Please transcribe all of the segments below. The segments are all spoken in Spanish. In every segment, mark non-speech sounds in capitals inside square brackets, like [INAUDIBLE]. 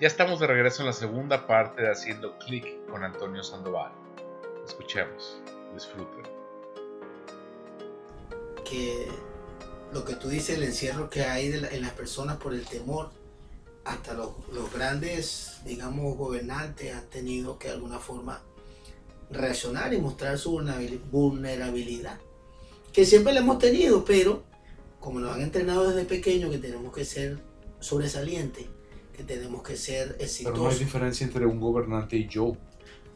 Ya estamos de regreso en la segunda parte de Haciendo Clic con Antonio Sandoval. Escuchemos, disfruten. Que lo que tú dices, el encierro que hay en las personas por el temor, hasta los, los, grandes, digamos, gobernantes han tenido que de alguna forma reaccionar y mostrar su vulnerabilidad, que siempre la hemos tenido, pero como nos han entrenado desde pequeño que tenemos que ser sobresalientes, que tenemos que ser exitosos. Pero no hay diferencia entre un gobernante y yo.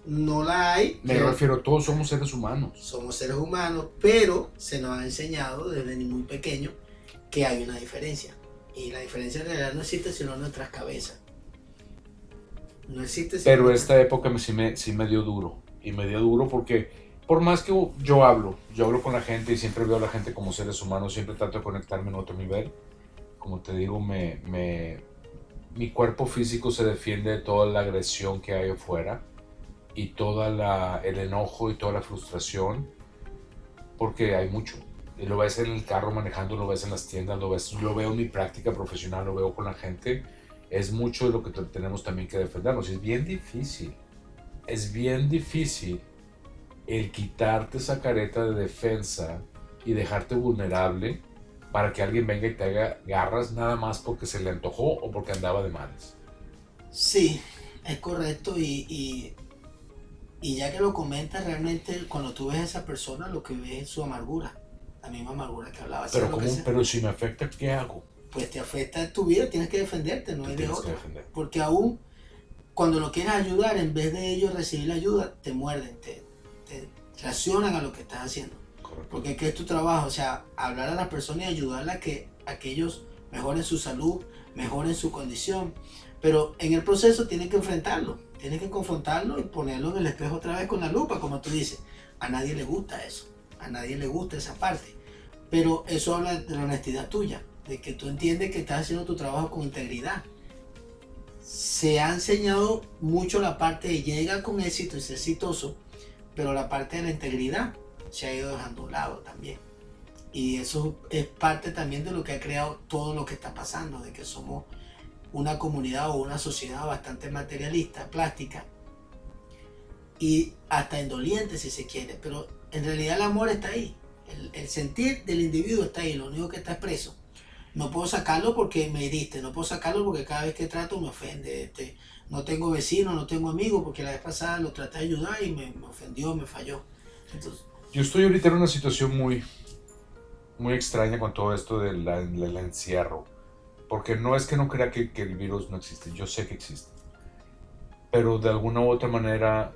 No la hay. Me refiero, todos somos seres humanos. Somos seres humanos, pero se nos ha enseñado desde muy pequeño que hay una diferencia. Y la diferencia en realidad no existe sino en nuestras cabezas. No existe. Pero esta época sí me, sí me dio duro. Y me dio duro porque, por más que yo hablo, yo hablo con la gente y siempre veo a la gente como seres humanos, siempre trato de conectarme en otro nivel. Como te digo, me, me, mi cuerpo físico se defiende de toda la agresión que hay afuera y todo el enojo y toda la frustración, porque hay mucho. Y lo ves en el carro manejando, lo ves en las tiendas, lo, ves, lo veo en mi práctica profesional, lo veo con la gente. Es mucho de lo que tenemos también que defendernos. Es bien difícil. Es bien difícil el quitarte esa careta de defensa y dejarte vulnerable para que alguien venga y te haga garras nada más porque se le antojó o porque andaba de malas. Sí, es correcto y, y, ya que lo comentas, realmente cuando tú ves a esa persona lo que ves es su amargura la misma amargura que hablaba. Pero, pero si me afecta, ¿qué hago? Pues te afecta tu vida, tienes que defenderte, no hay de otra. Porque aún cuando lo quieres ayudar, en vez de ellos recibir la ayuda, te muerden, te, reaccionan a lo que estás haciendo. Porque que es tu trabajo, o sea, hablar a las personas y ayudarlas a que, a que ellos mejoren su salud, mejoren su condición. Pero en el proceso tienen que enfrentarlo, tienen que confrontarlo y ponerlo en el espejo otra vez con la lupa, como tú dices. A nadie le gusta eso a nadie le gusta esa parte. Pero eso habla de la honestidad tuya, de que tú entiendes que estás haciendo tu trabajo con integridad. Se ha enseñado mucho la parte de llega con éxito y ser exitoso, pero la parte de la integridad se ha ido dejando a un lado también. Y eso es parte también de lo que ha creado todo lo que está pasando, de que somos una comunidad o una sociedad bastante materialista, plástica y hasta indoliente si se quiere, pero en realidad el amor está ahí. El, sentir del individuo está ahí, lo único que está expreso. No puedo sacarlo porque me heriste, no puedo sacarlo porque cada vez que trato me ofende. Este, no tengo vecino, no tengo amigos, porque la vez pasada lo traté de ayudar y me, ofendió, me falló. Entonces, Yo estoy ahorita en una situación muy, muy extraña con todo esto del, encierro. Porque no es que no crea que, que el virus no existe, yo sé que existe. Pero de alguna u otra manera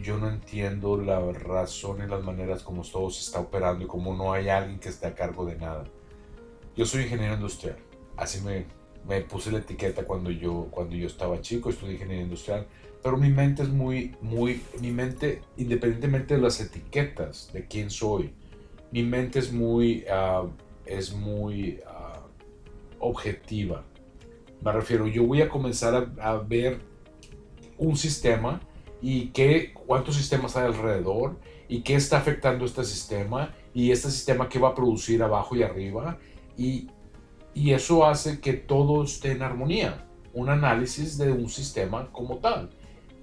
yo no entiendo la razón y las maneras como todo se está operando y como no hay alguien que esté a cargo de nada. Yo soy ingeniero industrial, así me, me puse la etiqueta cuando yo, cuando yo estaba chico, estudié ingeniería industrial, pero mi mente es muy, muy, mi mente, independientemente de las etiquetas de quién soy, mi mente es muy, ah, es muy ah, objetiva. Me refiero, yo voy a comenzar a, a ver un sistema y qué, cuántos sistemas hay alrededor y qué está afectando este sistema y este sistema qué va a producir abajo y arriba y, y eso hace que todo esté en armonía, un análisis de un sistema como tal,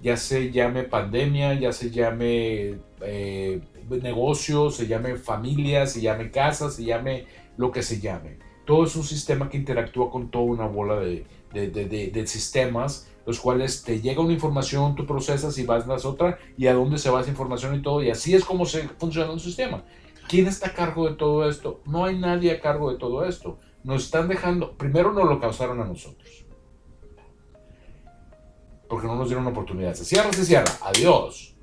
ya se llame pandemia, ya se llame eh, negocio, se llame familia, se llame casa, se llame lo que se llame. Todo es un sistema que interactúa con toda una bola de, de, de, de sistemas los cuales te llega una información, tú procesas y vas a las otra y a dónde se va esa información y todo. Y así es como se funciona un sistema. ¿Quién está a cargo de todo esto? No hay nadie a cargo de todo esto. Nos están dejando, primero nos lo causaron a nosotros. Porque no nos dieron una oportunidad. Se cierra, se cierra. Adiós.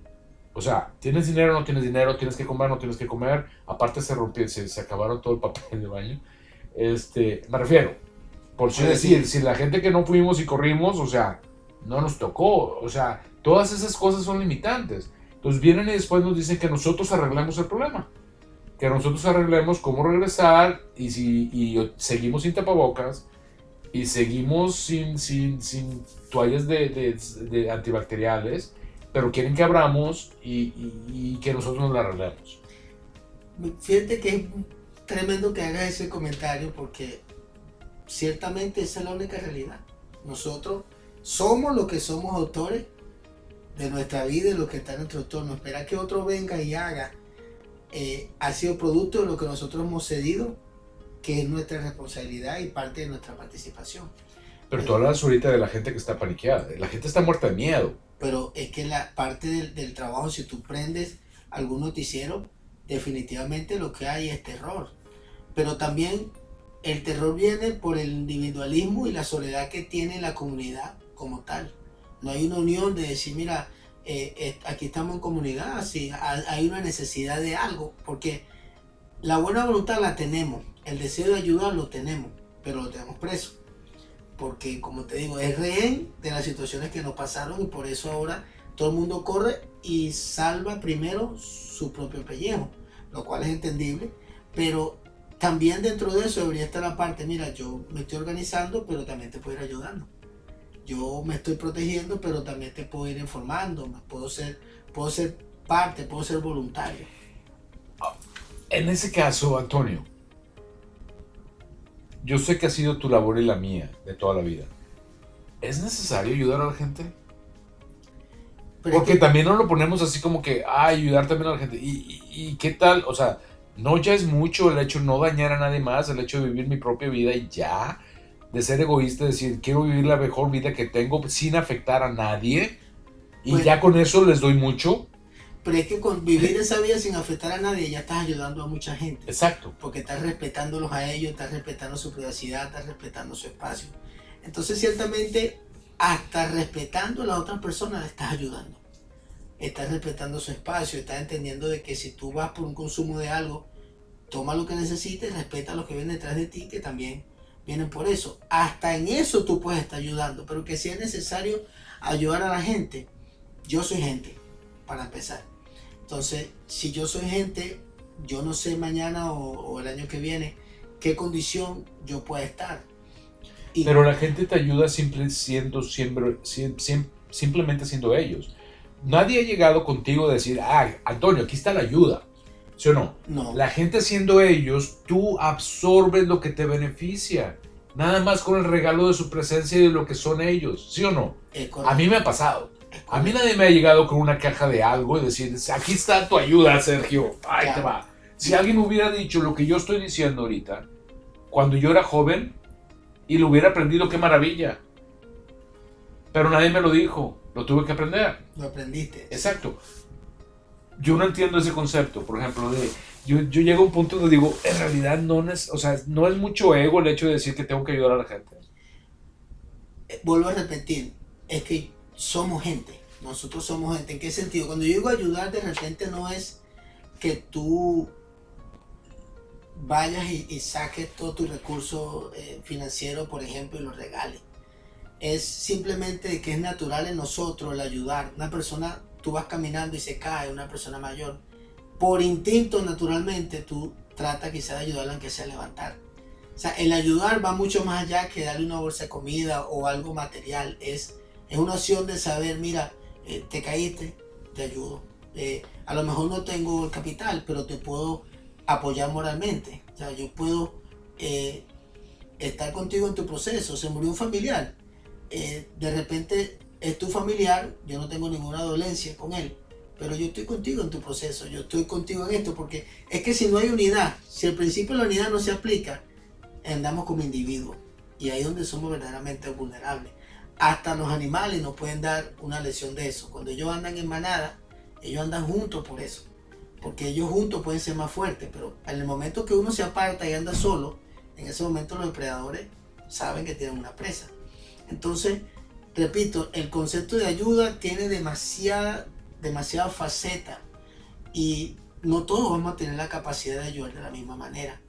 O sea, tienes dinero, no tienes dinero, tienes que comer, no tienes que comer. Aparte se rompió, se, se acabaron todo el papel de baño. Este, me refiero, por si decir, si la gente que no fuimos y corrimos, o sea, no nos tocó. O sea, todas esas cosas son limitantes. Entonces vienen y después nos dicen que nosotros arreglemos el problema. Que nosotros arreglemos cómo regresar y, si, y seguimos sin tapabocas y seguimos sin, sin, sin toallas de, de, antibacteriales, pero quieren que abramos y, y, que nosotros nos la arreglemos. Fíjate que es tremendo que hagas ese comentario porque ciertamente esa es la única realidad. Nosotros somos los que somos autores de nuestra vida y lo que está en nuestro entorno. Esperar que otro venga y haga eh, ha sido producto de lo que nosotros hemos cedido, que es nuestra responsabilidad y parte de nuestra participación. Pero tú hablas ahorita de la gente que está paniqueada. La gente está muerta de miedo. Pero es que la parte del, del trabajo, si tú prendes algún noticiero, definitivamente lo que hay es terror. Pero también el terror viene por el individualismo y la soledad que tiene la comunidad como tal. No hay una unión de decir, mira, eh, aquí estamos en comunidad, así, hay una necesidad de algo, porque la buena voluntad la tenemos, el deseo de ayudar lo tenemos, pero lo tenemos preso. Porque, como te digo, es rehén de las situaciones que nos pasaron y por eso ahora todo el mundo corre y salva primero su propio pellejo, lo cual es entendible, pero también dentro de eso debería estar la parte, mira, yo me estoy organizando, pero también te puedo ir ayudando. Yo me estoy protegiendo, pero también te puedo ir informando, puedo ser, puedo ser parte, puedo ser voluntario. En ese caso, Antonio, yo sé que ha sido tu labor y la mía de toda la vida. ¿Es necesario ayudar a la gente? Porque también no lo ponemos así como que, ah, ayudar también a la gente. ¿Y, ¿Y, qué tal? O sea, no ya es mucho el hecho de no dañar a nadie más, el hecho de vivir mi propia vida y ya, de ser egoísta, decir, quiero vivir la mejor vida que tengo sin afectar a nadie. Y ya con eso les doy mucho. Pero es que con vivir esa vida sin afectar a nadie ya estás ayudando a mucha gente. Exacto. Porque estás respetándolos a ellos, estás respetando su privacidad, estás respetando su espacio. Entonces, ciertamente, hasta respetando a las otras personas estás ayudando. Estás respetando su espacio, estás entendiendo de que si tú vas por un consumo de algo, toma lo que necesites, respeta a los que vienen detrás de ti, que también vienen por eso. Hasta en eso tú puedes estar ayudando, pero que si es necesario ayudar a la gente, yo soy gente, para empezar. Entonces, si yo soy gente, yo no sé mañana o, el año que viene qué condición yo pueda estar. Pero la gente te ayuda siempre siendo, siempre, simplemente siendo ellos. Nadie ha llegado contigo a decir, ah, Antonio, aquí está la ayuda. ¿Sí o no? No. La gente siendo ellos, tú absorbes lo que te beneficia. Nada más con el regalo de su presencia y de lo que son ellos. ¿Sí o no? A mí me ha pasado. A mí nadie me ha llegado con una caja de algo y decir, aquí está tu ayuda, Sergio. Ahí te va. Si alguien hubiera dicho lo que yo estoy diciendo ahorita, cuando yo era joven, y lo hubiera aprendido, qué maravilla. Pero nadie me lo dijo. Lo tuve que aprender. Lo aprendiste. Exacto. Yo no entiendo ese concepto, por ejemplo, de yo, yo llego a un punto donde digo, en realidad no es, o sea, no es mucho ego el hecho de decir que tengo que ayudar a la gente. Eh, vuelvo a repetir, es que somos gente. Nosotros somos gente. ¿En qué sentido? Cuando yo digo ayudar, de repente no es que tú vayas y, saques todo tu recurso eh, financiero, por ejemplo, y lo regales. Es simplemente que es natural en nosotros el ayudar. Una persona, tú vas caminando y se cae, una persona mayor. Por instinto, naturalmente, tú tratas quizás de ayudarla aunque sea levantar. O sea, el ayudar va mucho más allá que darle una bolsa de comida o algo material. Es es una opción de saber, mira, eh, te caíste, te ayudo. Eh, a lo mejor no tengo el capital, pero te puedo apoyar moralmente. O sea, yo puedo eh, estar contigo en tu proceso. Se murió un familiar. de repente es tu familiar, yo no tengo ninguna dolencia con él, pero yo estoy contigo en tu proceso, yo estoy contigo en esto, porque es que si no hay unidad, si el principio de la unidad no se aplica, andamos como individuos. Y ahí es donde somos verdaderamente vulnerables hasta los animales nos pueden dar una lección de eso. Cuando ellos andan en manada, ellos andan juntos por eso. Porque ellos juntos pueden ser más fuertes, pero en el momento que uno se aparta y anda solo, en ese momento los depredadores saben que tienen una presa. Entonces, repito, el concepto de ayuda tiene demasiada, demasiada faceta y no todos vamos a tener la capacidad de ayudar de la misma manera.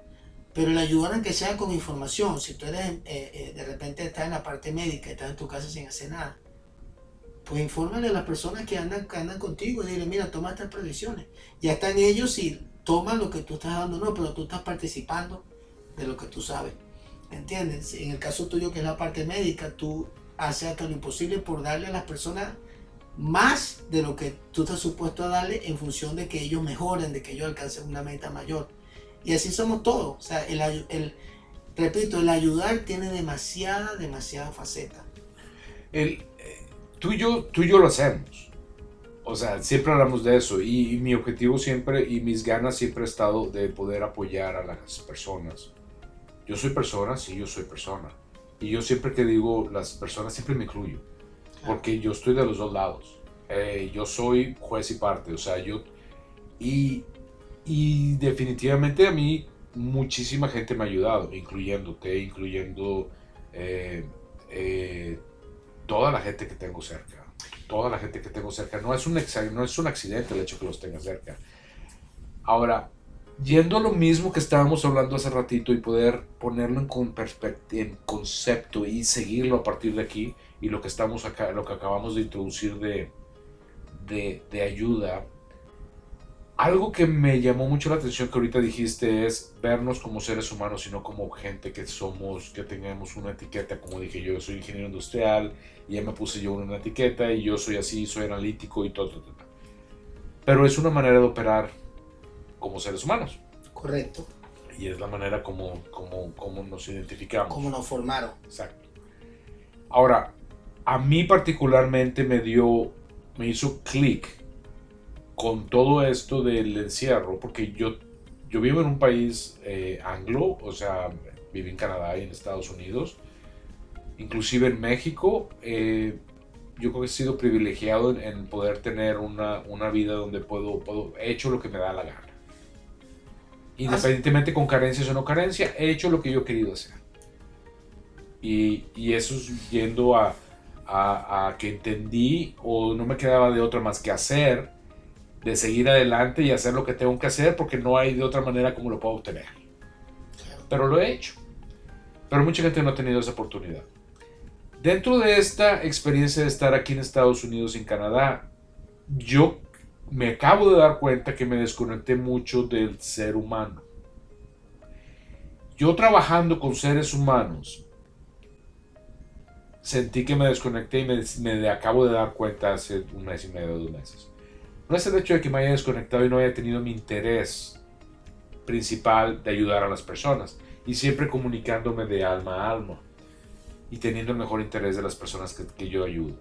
Pero el ayudar aunque sea con información, si tú eres, eh, eh, de repente estás en la parte médica, estás en tu casa sin hacer nada, pues infórmale a las personas que andan, que andan contigo y dile, mira, toma estas previsiones. Ya están ellos y toman lo que tú estás dando, no, pero tú estás participando de lo que tú sabes. ¿Entiendes? En el caso tuyo, que es la parte médica, tú haces hasta lo imposible por darle a las personas más de lo que tú estás supuesto a darle en función de que ellos mejoren, de que ellos alcancen una meta mayor. Y así somos todos. O sea, el, repito, el ayudar tiene demasiada, demasiada faceta. El, tú y yo, tú y yo lo hacemos. O sea, siempre hablamos de eso y, mi objetivo siempre y mis ganas siempre ha estado de poder apoyar a las personas. Yo soy persona, sí, yo soy persona. Y yo siempre que digo las personas, siempre me incluyo. Porque yo estoy de los dos lados. Eh, yo soy juez y parte. O sea, yo... Y, y definitivamente a mí muchísima gente me ha ayudado, incluyéndote, incluyendo eh, eh, toda la gente que tengo cerca. Toda la gente que tengo cerca. No es, un, no es un accidente el hecho que los tenga cerca. Ahora, yendo a lo mismo que estábamos hablando hace ratito y poder ponerlo en, en concepto y seguirlo a partir de aquí y lo que estamos acá, lo que acabamos de introducir de, de, de ayuda algo que me llamó mucho la atención que ahorita dijiste es vernos como seres humanos, sino como gente que somos, que tengamos una etiqueta, como dije yo, soy ingeniero industrial, y ya me puse yo una etiqueta, y yo soy así, soy analítico y todo, todo, todo. Pero es una manera de operar como seres humanos. Correcto. Y es la manera como, como, como nos identificamos. Como nos formaron. Exacto. Ahora, a mí particularmente me dio, me hizo clic con todo esto del encierro, porque yo, yo vivo en un país eh, anglo, o sea, vivo en Canadá y en Estados Unidos, inclusive en México, eh, yo creo que he sido privilegiado en, poder tener una, una, vida donde puedo, puedo, he hecho lo que me da la gana. Independientemente con carencias o no carencia, he hecho lo que yo he querido hacer. Y, y eso es yendo a, a, a, que entendí o no me quedaba de otra más que hacer de seguir adelante y hacer lo que tengo que hacer porque no hay de otra manera como lo puedo obtener. Pero lo he hecho. Pero mucha gente no ha tenido esa oportunidad. Dentro de esta experiencia de estar aquí en Estados Unidos y en Canadá, yo me acabo de dar cuenta que me desconecté mucho del ser humano. Yo trabajando con seres humanos, sentí que me desconecté y me, me acabo de dar cuenta hace un mes y medio, dos meses no es el hecho de que me haya desconectado y no haya tenido mi interés principal de ayudar a las personas y siempre comunicándome de alma a alma y teniendo el mejor interés de las personas que, yo ayudo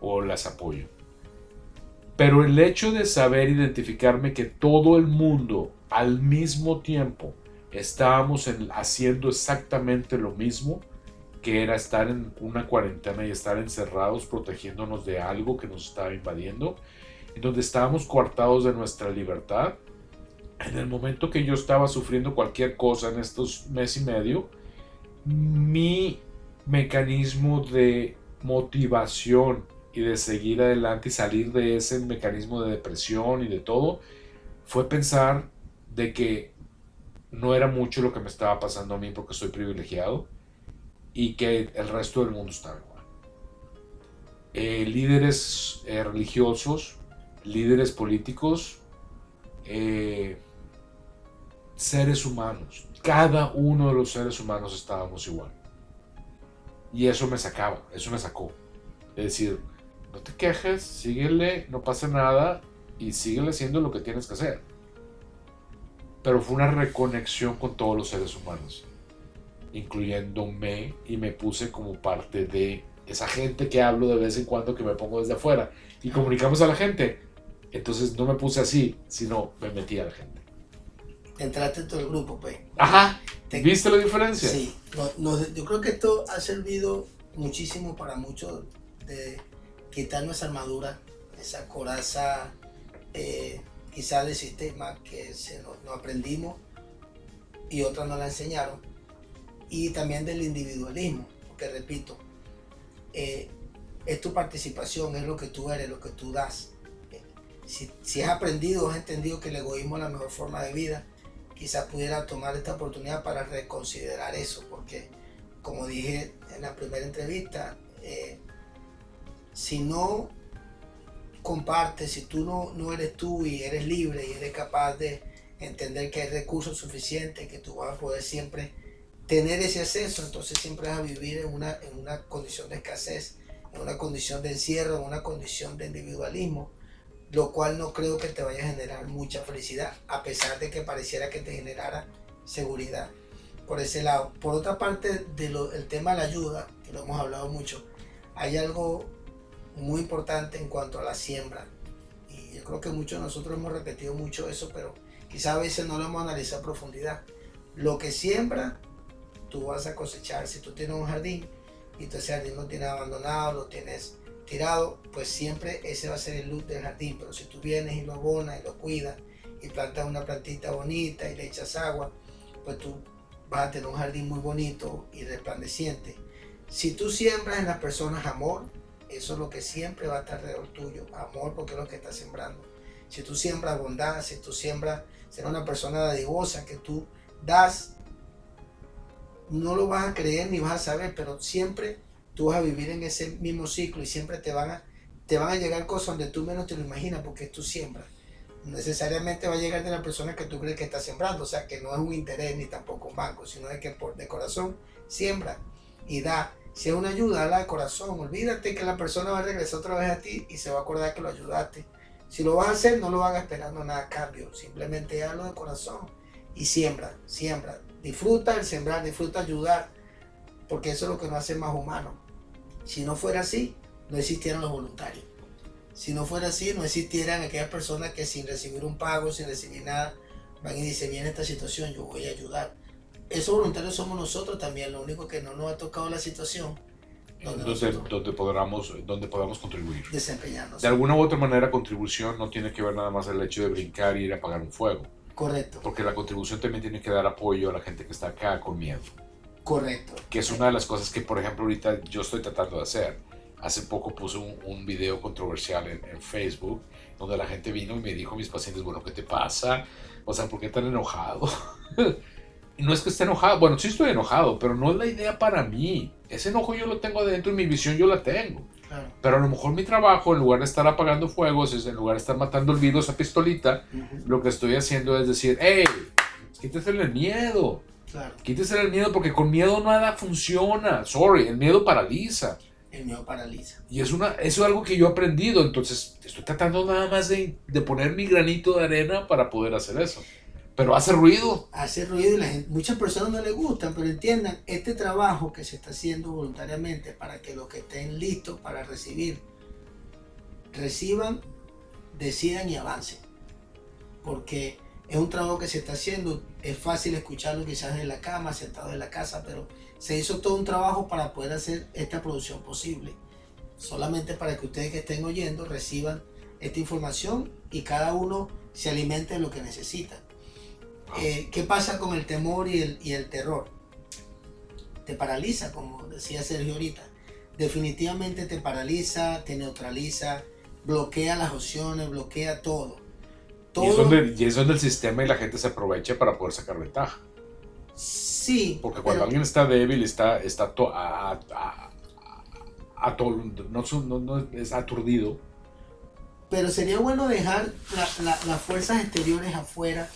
o las apoyo. Pero el hecho de saber identificarme que todo el mundo al mismo tiempo estábamos haciendo exactamente lo mismo, que era estar en una cuarentena y estar encerrados protegiéndonos de algo que nos estaba invadiendo, en donde estábamos coartados de nuestra libertad. En el momento que yo estaba sufriendo cualquier cosa en estos mes y medio, mi mecanismo de motivación y de seguir adelante y salir de ese mecanismo de depresión y de todo, fue pensar de que no era mucho lo que me estaba pasando a mí porque soy privilegiado, y que el resto del mundo está igual. Eh, líderes eh, religiosos, líderes políticos, eh, seres humanos, cada uno de los seres humanos estábamos igual. Y eso me sacaba, eso me sacó. Es decir, no te quejes, síguele, no pasa nada y síguele haciendo lo que tienes que hacer. Pero fue una reconexión con todos los seres humanos incluyéndome, y me puse como parte de esa gente que hablo de vez en cuando que me pongo desde afuera y comunicamos a la gente. Entonces no me puse así, sino me metí a la gente. Entraste en todo el grupo, pues. Ajá. ¿Viste la diferencia? Sí. yo creo que esto ha servido muchísimo para muchos de quitar nuestra armadura, esa coraza eh, quizás del sistema que se nos, aprendimos y otras nos la enseñaron y también del individualismo, porque repito, eh, es tu participación, es lo que tú eres, lo que tú das. Eh, si, has aprendido, has entendido que el egoísmo es la mejor forma de vida, quizás pudiera tomar esta oportunidad para reconsiderar eso, porque como dije en la primera entrevista, eh, si no compartes, si tú no, no eres tú y eres libre y eres capaz de entender que hay recursos suficientes, que tú vas a poder siempre tener ese acceso, entonces siempre vas a vivir en una, en una condición de escasez, en una condición de encierro, en una condición de individualismo, lo cual no creo que te vaya a generar mucha felicidad, a pesar de que pareciera que te generara seguridad por ese lado. Por otra parte, del el tema de la ayuda, que lo hemos hablado mucho, hay algo muy importante en cuanto a la siembra. Y yo creo que muchos de nosotros hemos repetido mucho eso, pero quizás a veces no lo hemos analizado a profundidad. Lo que siembra, tú vas a cosechar. Si tú tienes un jardín y tú ese jardín lo tienes abandonado, lo tienes tirado, pues siempre ese va a ser el look del jardín. Pero si tú vienes y lo abonas y lo cuidas y plantas una plantita bonita y le echas agua, pues tú vas a tener un jardín muy bonito y resplandeciente. Si tú siembras en las personas amor, eso es lo que siempre va a estar alrededor tuyo. Amor porque es lo que estás sembrando. Si tú siembras bondad, si tú siembras ser una persona dadivosa, que tú das, no lo vas a creer ni vas a saber, pero siempre tú vas a vivir en ese mismo ciclo y siempre te van a, te van a llegar cosas donde tú menos te lo imaginas porque tú siembras. Necesariamente va a llegar de la persona que tú crees que está sembrando, o sea que no es un interés ni tampoco un banco, sino de que por de corazón siembra y da. Si es una ayuda, dala de corazón. Olvídate que la persona va a regresar otra vez a ti y se va a acordar que lo ayudaste. Si lo vas a hacer, no lo van esperando nada a cambio. Simplemente hazlo de corazón y siembra, siembra. Disfruta el sembrar, disfruta ayudar, porque eso es lo que nos hace más humanos. Si no fuera así, no existieran los voluntarios. Si no fuera así, no existieran aquellas personas que sin recibir un pago, sin recibir nada, van y dicen, viene esta situación, yo voy a ayudar esos voluntarios somos nosotros también, lo único que no nos ha tocado la situación. Donde, donde, podamos, donde podamos contribuir. Desempeñarnos. De alguna u otra manera, contribución no tiene que ver nada más el hecho de brincar y ir a apagar un fuego. Correcto. Porque la contribución también tiene que dar apoyo a la gente que está acá con miedo. Correcto. Que es una de las cosas que, por ejemplo, ahorita yo estoy tratando de hacer. Hace poco puse un, un video controversial en, en, Facebook donde la gente vino y me dijo a mis pacientes, bueno, ¿qué te pasa? O sea, ¿por qué tan enojado? Y [LAUGHS] no es que esté enojado, bueno, sí estoy enojado, pero no es la idea para mí. Ese enojo yo lo tengo adentro y mi visión yo la tengo. Pero a lo mejor mi trabajo, en lugar de estar apagando fuegos, es en lugar de estar matando el virus a pistolita, lo que estoy haciendo es decir, hey, quítese el miedo. Claro. Quítese el miedo porque con miedo nada funciona. Sorry, el miedo paraliza. El miedo paraliza. Y es una, eso es algo que yo he aprendido. Entonces, estoy tratando nada más de, de poner mi granito de arena para poder hacer eso. Pero hace ruido. Hace ruido y la gente, muchas personas no les gustan, pero entiendan, este trabajo que se está haciendo voluntariamente para que los que estén listos para recibir, reciban, decidan y avancen. Porque es un trabajo que se está haciendo, es fácil escucharlo quizás en la cama, sentado en la casa, pero se hizo todo un trabajo para poder hacer esta producción posible. Solamente para que ustedes que estén oyendo reciban esta información y cada uno se alimente de lo que necesita. Eh, ¿Qué pasa con el temor y el, y el terror? Te paraliza, como decía Sergio ahorita. Definitivamente te paraliza, te neutraliza, bloquea las opciones, bloquea todo. todo. Y, es donde, y es donde el sistema y la gente se aprovecha para poder sacar ventaja. Sí. Porque cuando alguien está débil, está, está a, a, a, no, no, es aturdido. Pero sería bueno dejar las fuerzas exteriores afuera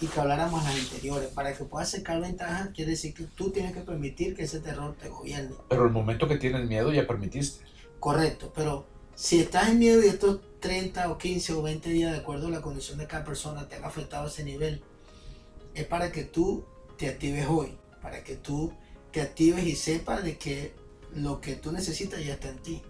y que habláramos las interiores. Para que puedas sacar ventaja, quiere decir que tú tienes que permitir que ese terror te gobierne. Pero el momento que tienes miedo ya permitiste. Correcto, pero si estás en miedo y estos 30 o 15 o 20 días, de acuerdo a la condición de cada persona, te han afectado a ese nivel, es para que tú te actives hoy, para que tú te actives y sepas de que lo que tú necesitas ya está en ti.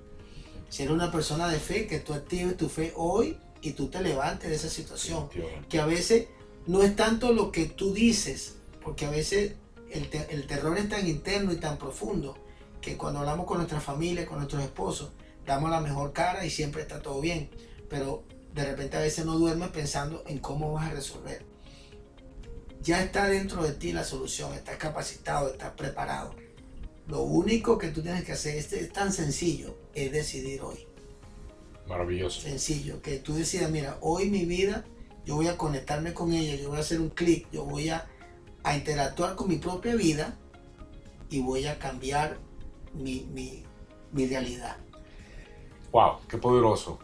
Si eres una persona de fe, que tú actives tu fe hoy y tú te levantes de esa situación. Que a veces no es tanto lo que tú dices, porque a veces el, terror es tan interno y tan profundo que cuando hablamos con nuestra familia, con nuestros esposos, damos la mejor cara y siempre está todo bien, pero de repente a veces no duermes pensando en cómo vas a resolver. Ya está dentro de ti la solución, estás capacitado, estás preparado. Lo único que tú tienes que hacer es, es tan sencillo, es decidir hoy. Maravilloso. Sencillo, que tú decidas, mira, hoy mi vida yo voy a conectarme con ella, yo voy a hacer un clic, yo voy a, interactuar con mi propia vida y voy a cambiar mi, realidad. ¡Wow! ¡Qué poderoso!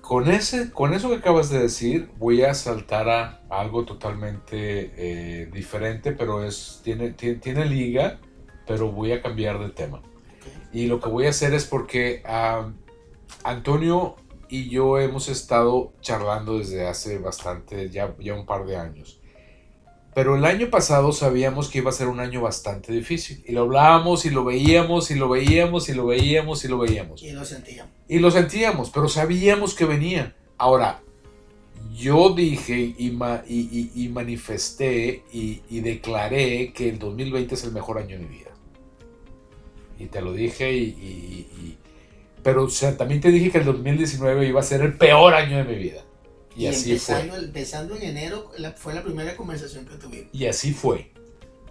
Con, ese, con eso que acabas de decir, voy a saltar a algo totalmente eh, diferente, pero es, tiene, tiene, liga, pero voy a cambiar de tema. Y lo que voy a hacer es porque ah, Antonio y yo hemos estado charlando desde hace bastante, ya, ya un par de años. Pero el año pasado sabíamos que iba a ser un año bastante difícil. Y lo hablábamos y lo veíamos y lo veíamos y lo veíamos y lo veíamos. Y lo sentíamos. Y lo sentíamos, pero sabíamos que venía. Ahora, yo dije y, y, manifesté y, declaré que el 2020 es el mejor año de mi vida. Y te lo dije y... pero también te dije que el 2019 iba a ser el peor año de mi vida. Y, así fue. Empezando en enero fue la primera conversación que tuvimos. Y así fue.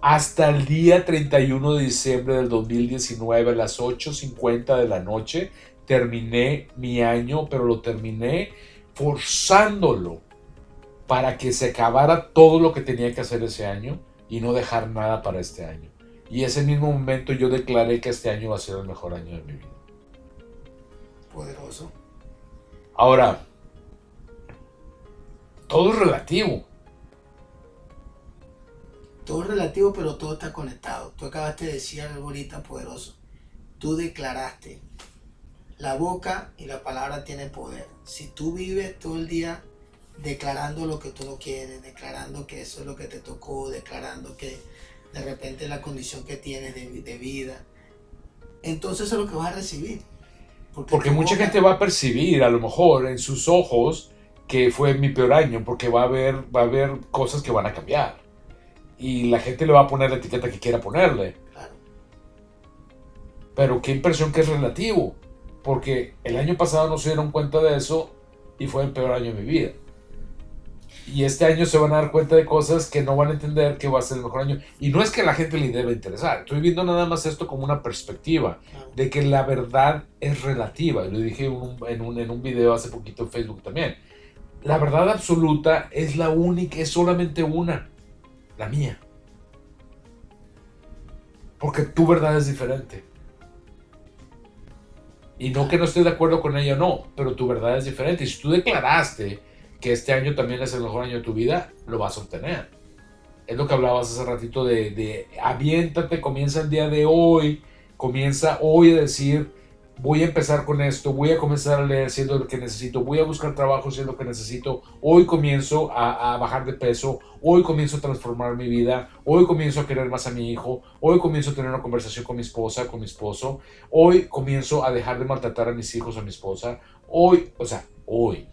Hasta el día 31 de diciembre del 2019 a las 8.50 de la noche terminé mi año, pero lo terminé forzándolo para que se acabara todo lo que tenía que hacer ese año y no dejar nada para este año. Y ese mismo momento yo declaré que este año va a ser el mejor año de mi vida. Poderoso. Ahora, todo es relativo. Todo es relativo, pero todo está conectado. Tú acabaste de decir algo ahorita poderoso. Tú declaraste. La boca y la palabra tienen poder. Si tú vives todo el día declarando lo que tú no quieres, declarando que eso es lo que te tocó, declarando que de repente la condición que tienes de, vida, entonces eso es lo que vas a recibir. Porque, mucha gente va a percibir a lo mejor en sus ojos que fue mi peor año, porque va a haber, va a haber cosas que van a cambiar. Y la gente le va a poner la etiqueta que quiera ponerle. Pero qué impresión que es relativo, porque el año pasado no se dieron cuenta de eso y fue el peor año de mi vida. Y este año se van a dar cuenta de cosas que no van a entender que va a ser el mejor año. Y no es que a la gente le debe interesar. Estoy viendo nada más esto como una perspectiva de que la verdad es relativa. Lo dije en un, en un, en un video hace poquito en Facebook también la verdad absoluta es la única, es solamente una, la mía. Porque tu verdad es diferente. Y no que no esté de acuerdo con ella, no, pero tu verdad es diferente. Y si tú declaraste que este año también es el mejor año de tu vida, lo vas a obtener. Es lo que hablabas hace ratito de, de aviéntate, comienza el día de hoy, comienza hoy a decir, voy a empezar con esto, voy a comenzar a leer siendo lo que necesito, voy a buscar trabajo siendo lo que necesito, hoy comienzo a, bajar de peso, hoy comienzo a transformar mi vida, hoy comienzo a querer más a mi hijo, hoy comienzo a tener una conversación con mi esposa, con mi esposo, hoy comienzo a dejar de maltratar a mis hijos, a mi esposa, hoy, o sea, hoy.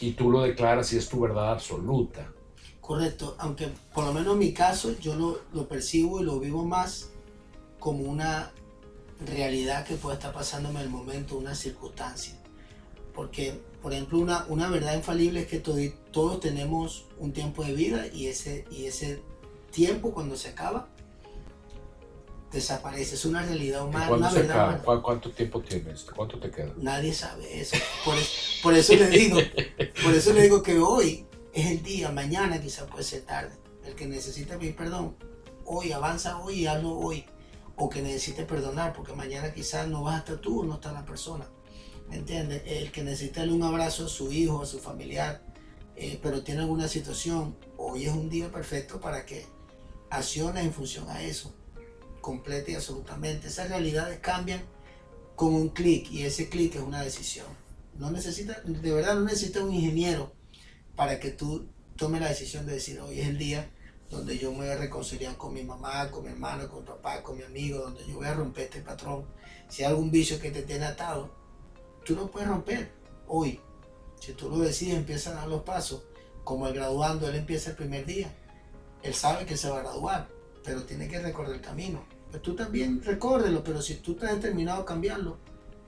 Y tú lo declaras y es tu verdad absoluta. Correcto, aunque por lo menos en mi caso yo lo, lo percibo y lo vivo más como una realidad que puede estar pasándome en el momento, una circunstancia. Porque, por ejemplo, una, una verdad infalible es que todos tenemos un tiempo de vida y ese, y ese tiempo cuando se acaba desaparece. Es una realidad humana. verdad ¿Cuánto tiempo tienes? ¿Cuánto te queda? Nadie sabe eso. Por, eso le digo, por eso le digo que hoy es el día, mañana quizá puede ser tarde. El que necesita pedir perdón, hoy avanza hoy y hazlo hoy o que necesite perdonar, porque mañana quizás no vas a estar tú no está la persona. ¿Me entiendes? El que necesita un abrazo a su hijo, a su familiar, eh, pero tiene alguna situación, hoy es un día perfecto para que accione en función a eso, completa y absolutamente. Esas realidades cambian con un clic y ese clic es una decisión. No necesita, de verdad no necesita un ingeniero para que tú tomes la decisión de decir hoy es el día donde yo me voy a reconciliar con mi mamá, con mi hermano, con mi papá, con mi amigo, donde yo voy a romper este patrón. Si hay algún vicio que te tiene atado, tú lo puedes romper hoy. Si tú lo decides, empieza a dar los pasos. Como el graduando, él empieza el primer día. Él sabe que se va a graduar, pero tiene que recorrer el camino. Pues tú también recórrelo, pero si tú has determinado a cambiarlo,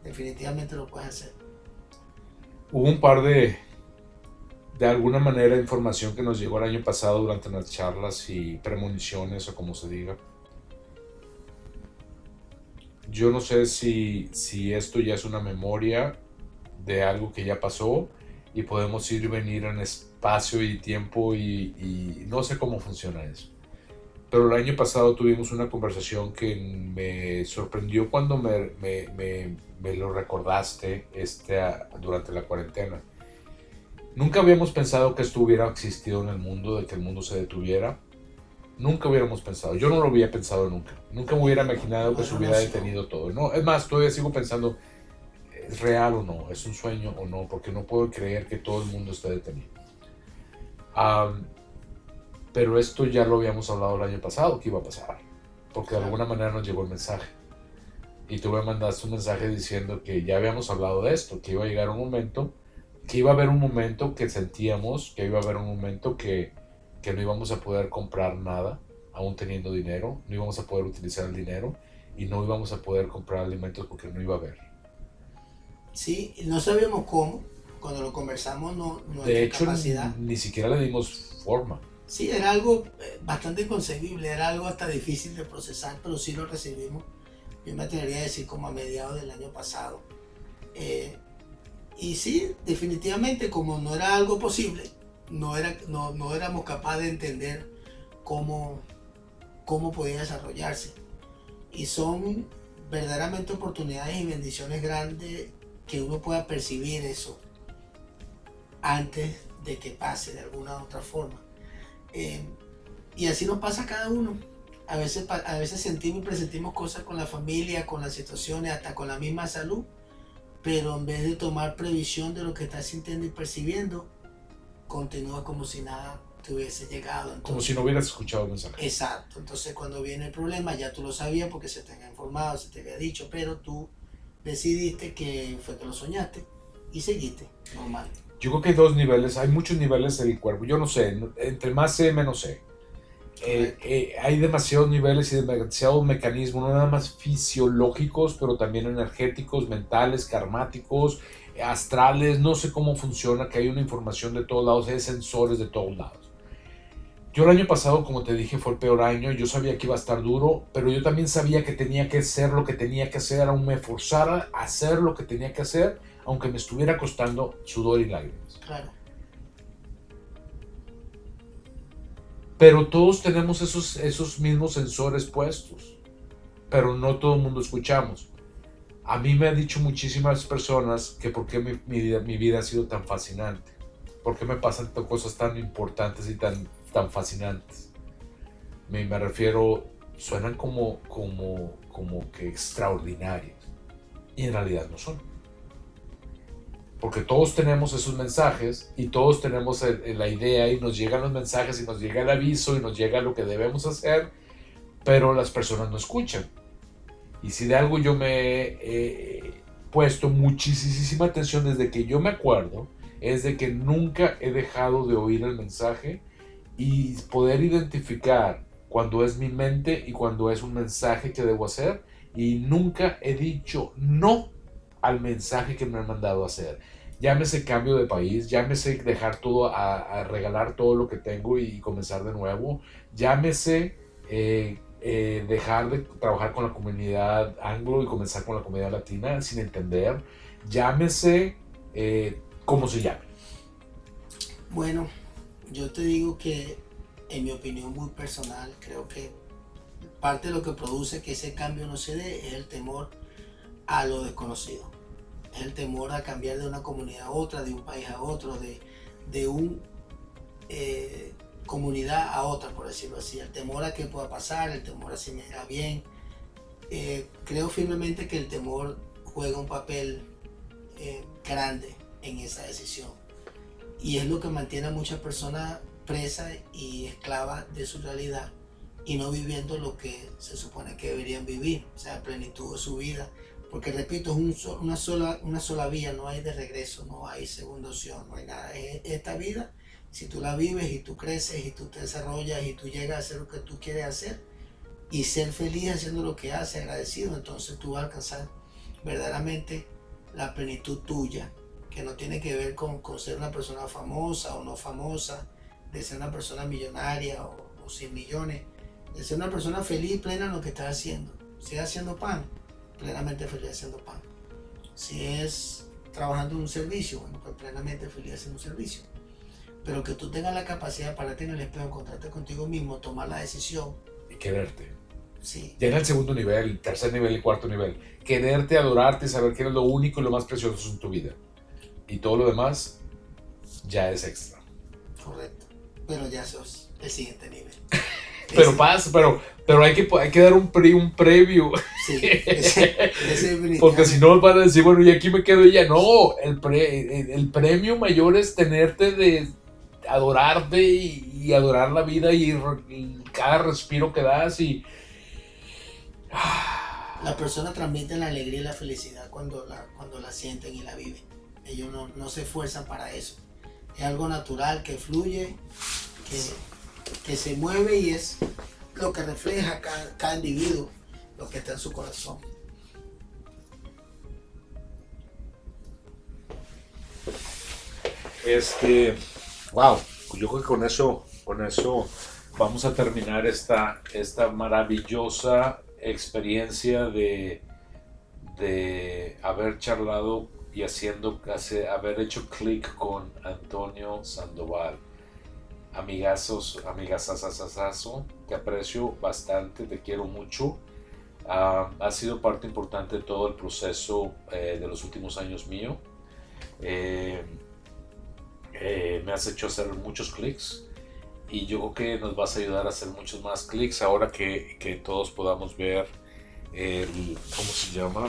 definitivamente lo puedes hacer. Hubo un par de, de alguna manera información que nos llegó el año pasado durante las charlas y premoniciones o como se diga. Yo no sé si, si esto ya es una memoria de algo que ya pasó y podemos ir y venir en espacio y tiempo y, y no sé cómo funciona eso. Pero el año pasado tuvimos una conversación que me sorprendió cuando me, me, me, me lo recordaste este, durante la cuarentena Nunca habíamos pensado que esto hubiera existido en el mundo, de que el mundo se detuviera. Nunca hubiéramos pensado. Yo no lo había pensado nunca. Nunca me hubiera imaginado que se hubiera detenido todo. No, es más, todavía sigo pensando, ¿es real o no? ¿Es un sueño o no? Porque no puedo creer que todo el mundo esté detenido. Pero esto ya lo habíamos hablado el año pasado que iba a pasar, porque de alguna manera nos llegó el mensaje. Y tú me mandaste un mensaje diciendo que ya habíamos hablado de esto, que iba a llegar un momento, que iba a haber un momento que sentíamos, que iba a haber un momento que, que no íbamos a poder comprar nada, aún teniendo dinero, no íbamos a poder utilizar el dinero y no íbamos a poder comprar alimentos porque no iba a haber. Sí, no sabíamos cómo, cuando lo conversamos no, de hecho, Ni siquiera le dimos forma. Sí, era algo eh, bastante inconcebible, era algo hasta difícil de procesar, pero sí lo recibimos. Yo me atrevería a decir como a mediados del año pasado. Eh, y sí, definitivamente como no era algo posible, no, era, no, no éramos capaces de entender cómo, cómo podía desarrollarse. Y son verdaderamente oportunidades y bendiciones grandes que uno pueda percibir eso antes de que pase de alguna u otra forma. Eh, y así nos pasa a cada uno. A veces, a veces sentimos y presentimos cosas con la familia, con las situaciones, hasta con la misma salud, pero en vez de tomar previsión de lo que estás sintiendo y percibiendo, continúa como si nada te hubiese llegado. como si no hubieras escuchado el mensaje. Exacto. Entonces cuando viene el problema ya tú lo sabías porque se te había informado, se te había dicho, pero tú decidiste que fue que lo soñaste y seguiste normal. Yo creo que hay dos niveles, hay muchos niveles del cuerpo. Yo no sé, entre más sé, menos sé. Eh, eh, hay demasiados niveles y demasiados mecanismos, no nada más fisiológicos, pero también energéticos, mentales, karmáticos, astrales, no sé cómo funciona, que hay una información de todos lados, hay sensores de todos lados. Yo el año pasado, como te dije, fue el peor año, yo sabía que iba a estar duro, pero yo también sabía que tenía que hacer lo que tenía que hacer, aún me forzara a hacer lo que tenía que hacer, aunque me estuviera costando sudor y lágrimas. Claro. Pero todos tenemos esos, esos mismos sensores puestos, pero no todo el mundo escuchamos. A mí me han dicho muchísimas personas que por qué mi, vida, mi vida ha sido tan fascinante, por qué me pasan cosas tan importantes y tan tan fascinantes. Me, me refiero, suenan como, como, como que extraordinarios. Y en realidad no son. Porque todos tenemos esos mensajes y todos tenemos la idea y nos llegan los mensajes y nos llega el aviso y nos llega lo que debemos hacer, pero las personas no escuchan. Y si de algo yo me he puesto muchísima atención desde que yo me acuerdo, es de que nunca he dejado de oír el mensaje y poder identificar cuando es mi mente y cuando es un mensaje que debo hacer y nunca he dicho no al mensaje que me han mandado a hacer. Llámese cambio de país, llámese dejar todo, a, regalar todo lo que tengo y comenzar de nuevo, llámese eh, eh, dejar de trabajar con la comunidad anglo y comenzar con la comunidad latina sin entender, llámese eh, como se llame. Bueno, yo te digo que, en mi opinión muy personal, creo que parte de lo que produce que ese cambio no se dé es el temor a lo desconocido. Es el temor a cambiar de una comunidad a otra, de un país a otro, de, de una eh, comunidad a otra, por decirlo así. El temor a qué pueda pasar, el temor a si me irá bien. Eh, creo firmemente que el temor juega un papel eh, grande en esa decisión y es lo que mantiene a muchas personas presas y esclavas de su realidad y no viviendo lo que se supone que deberían vivir, o sea, plenitud de su vida. Porque repito, es una, sola, una sola vía, no hay de regreso, no hay segunda opción, no hay nada. Es esta vida, si tú la vives y tú creces y tú te desarrollas y tú llegas a hacer lo que tú quieres hacer y ser feliz haciendo lo que haces, agradecido, entonces tú vas a alcanzar verdaderamente la plenitud tuya que no tiene que ver con, ser una persona famosa o no famosa, de ser una persona millonaria o, sin millones, de ser una persona feliz, plena en lo que está haciendo. Si es haciendo pan, plenamente feliz haciendo pan. Si es trabajando en un servicio, bueno, pues plenamente feliz haciendo un servicio. Pero que tú tengas la capacidad para tener el espejo, encontrarte contigo mismo, tomar la decisión. Y quererte. Sí. Ya en el segundo nivel, el tercer nivel y cuarto nivel. Quererte, adorarte, saber que eres lo único y lo más precioso en tu vida y todo lo demás ya es extra. Correcto. Pero ya sos el siguiente nivel. [LAUGHS] pero pasa, pero, pero hay, que, hay que dar un, pre, un preview. Sí, [LAUGHS] Porque si no van a decir, bueno, y aquí me quedo ya. No, el, pre, el, premio mayor es tenerte de adorarte y, adorar la vida y, cada respiro que das y... [SIGHS] La persona transmite la alegría y la felicidad cuando la, cuando la sienten y la viven. Ellos no, no se esfuerzan para eso. Es algo natural que fluye, que, que se mueve y es lo que refleja cada, individuo, lo que está en su corazón. Este, wow, yo creo que con eso, con eso vamos a terminar esta, esta maravillosa experiencia de, de haber charlado y haciendo, haber hecho clic con Antonio Sandoval. Amigazos, amigasasasasazo, te aprecio bastante, te quiero mucho. Uh, ha sido parte importante de todo el proceso eh, de los últimos años mío. Eh, eh, me has hecho hacer muchos clics y yo creo que nos vas a ayudar a hacer muchos más clics ahora que, que todos podamos ver el, ¿cómo se llama?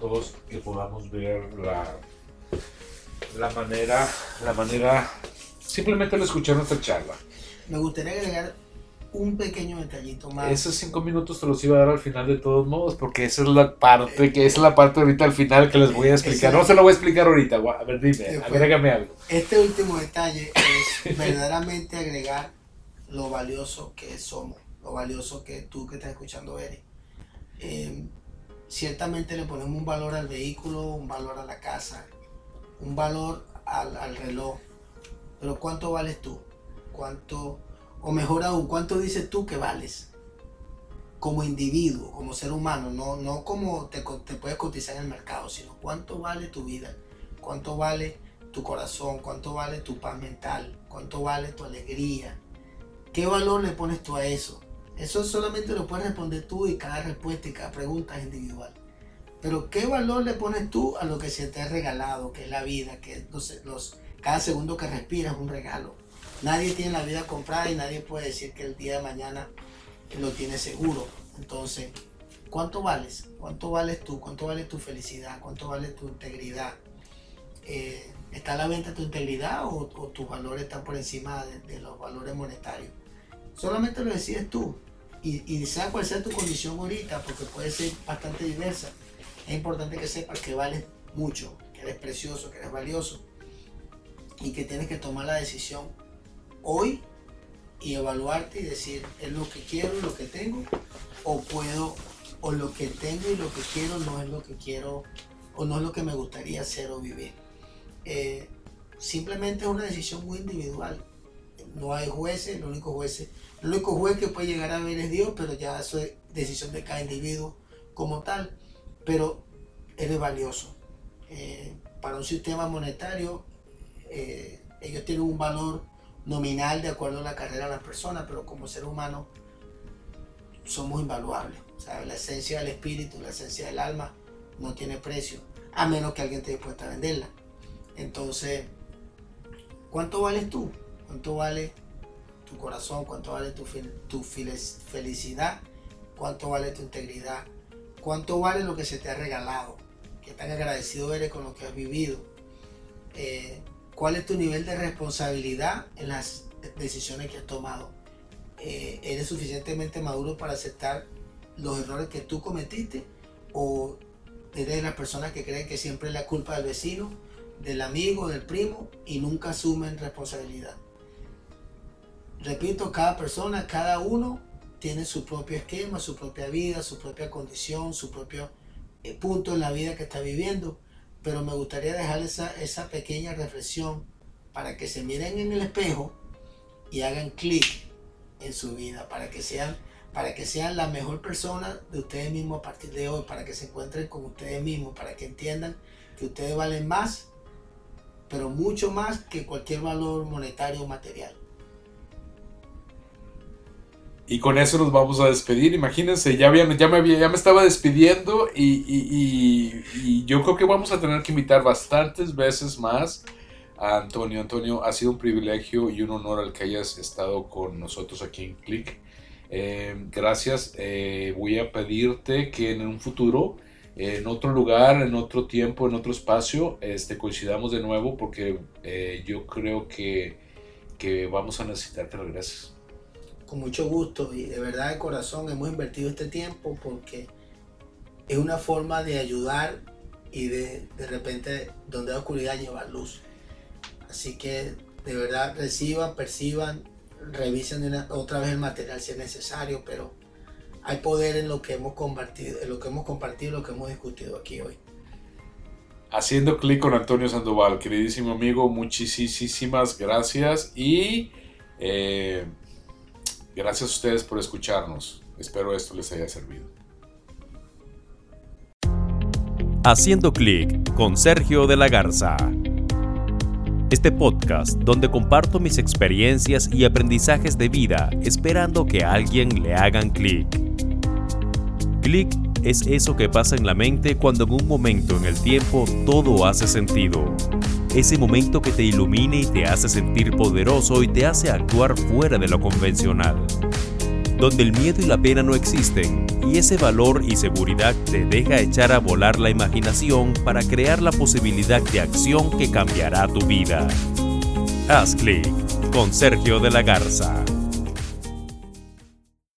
Todos que podamos ver la, la manera, la manera, simplemente al escuchar nuestra charla. Me gustaría agregar un pequeño detallito más. Esos cinco minutos te los iba a dar al final de todos modos, porque esa es la parte, que es la parte ahorita al final que les voy a explicar. No se lo voy a explicar ahorita, a ver, dime, agrégame algo. Este último detalle es [LAUGHS] verdaderamente agregar lo valioso que somos, lo valioso que tú que estás escuchando eres. Em, ciertamente le ponemos un valor al vehículo, un valor a la casa, un valor al, al reloj, pero ¿cuánto vales tú? ¿Cuánto o mejor aún, ¿cuánto dices tú que vales? Como individuo, como ser humano, no, no como te, te puedes cotizar en el mercado, sino cuánto vale tu vida, cuánto vale tu corazón, cuánto vale tu paz mental, cuánto vale tu alegría. ¿Qué valor le pones tú a eso? Eso solamente lo puedes responder tú y cada respuesta y cada pregunta es individual. Pero ¿qué valor le pones tú a lo que se te ha regalado, que es la vida, que los, los, cada segundo que respiras es un regalo? Nadie tiene la vida comprada y nadie puede decir que el día de mañana lo tiene seguro. Entonces, ¿cuánto vales? ¿Cuánto vales tú? ¿Cuánto vale tu felicidad? ¿Cuánto vale tu integridad? Eh, ¿Está a la venta tu integridad o, tus valores están por encima de, los valores monetarios? Solamente lo decides tú. Y, y sea cuál sea tu condición ahorita, porque puede ser bastante diversa. Es importante que sepas que vales mucho, que eres precioso, que eres valioso y que tienes que tomar la decisión hoy y evaluarte y decir, es lo que quiero, lo que tengo, o puedo, o lo que tengo y lo que quiero no es lo que quiero, o no es lo que me gustaría hacer o vivir. Eh, simplemente es una decisión muy individual. No hay jueces, el único juez, el único juez que puede llegar a ver es Dios, pero ya eso es decisión de cada individuo como tal. Pero eres valioso. Eh, para un sistema monetario, eh, ellos tienen un valor nominal de acuerdo a la carrera de la persona, pero como ser humano somos invaluables. La esencia del espíritu, la esencia del alma no tiene precio, a menos que alguien esté dispuesto a venderla. Entonces, ¿cuánto vales tú? ¿Cuánto vale tu corazón? ¿Cuánto vale tu, tu felicidad? ¿Cuánto vale tu integridad? ¿Cuánto vale lo que se te ha regalado? ¿Qué tan agradecido eres con lo que has vivido? Eh, cuál es tu nivel de responsabilidad en las decisiones que has tomado. Eh, ¿Eres suficientemente maduro para aceptar los errores que tú cometiste? ¿O eres las personas que creen que siempre es la culpa del vecino, del amigo, del primo y nunca asumen responsabilidad? Repito, cada persona, cada uno tiene su propio esquema, su propia vida, su propia condición, su propio eh, punto en la vida que está viviendo pero me gustaría dejar esa, esa pequeña reflexión para que se miren en el espejo y hagan clic en su vida, para que sean para que sean la mejor persona de ustedes mismos a partir de hoy, para que se encuentren con ustedes mismos, para que entiendan que ustedes valen más, pero mucho más que cualquier valor monetario o material. Y con eso nos vamos a despedir. Imagínense, ya, había, ya, me, ya me estaba despidiendo y, yo creo que vamos a tener que invitar bastantes veces más a Antonio. Antonio, ha sido un privilegio y un honor al que hayas estado con nosotros aquí en Click. Eh, gracias. Eh, voy a pedirte que en un futuro, en otro lugar, en otro tiempo, en otro espacio, este, coincidamos de nuevo porque eh, yo creo que que vamos a necesitar que regreses. Con mucho gusto y de verdad de corazón hemos invertido este tiempo porque es una forma de ayudar y de, de repente donde hay oscuridad llevar luz. Así que de verdad reciban, perciban, revisen otra vez el material si es necesario, pero hay poder en lo que hemos compartido, en lo que hemos compartido, lo que hemos discutido aquí hoy. Haciendo clic con Antonio Sandoval, queridísimo amigo, muchísimas gracias y eh, gracias a ustedes por escucharnos. Espero esto les haya servido. Haciendo clic con Sergio de la Garza. Este podcast donde comparto mis experiencias y aprendizajes de vida esperando que a alguien le hagan clic. Clic es eso que pasa en la mente cuando en un momento en el tiempo todo hace sentido. Ese momento que te ilumina y te hace sentir poderoso y te hace actuar fuera de lo convencional. Donde el miedo y la pena no existen y ese valor y seguridad te deja echar a volar la imaginación para crear la posibilidad de acción que cambiará tu vida. Haz clic con Sergio de la Garza.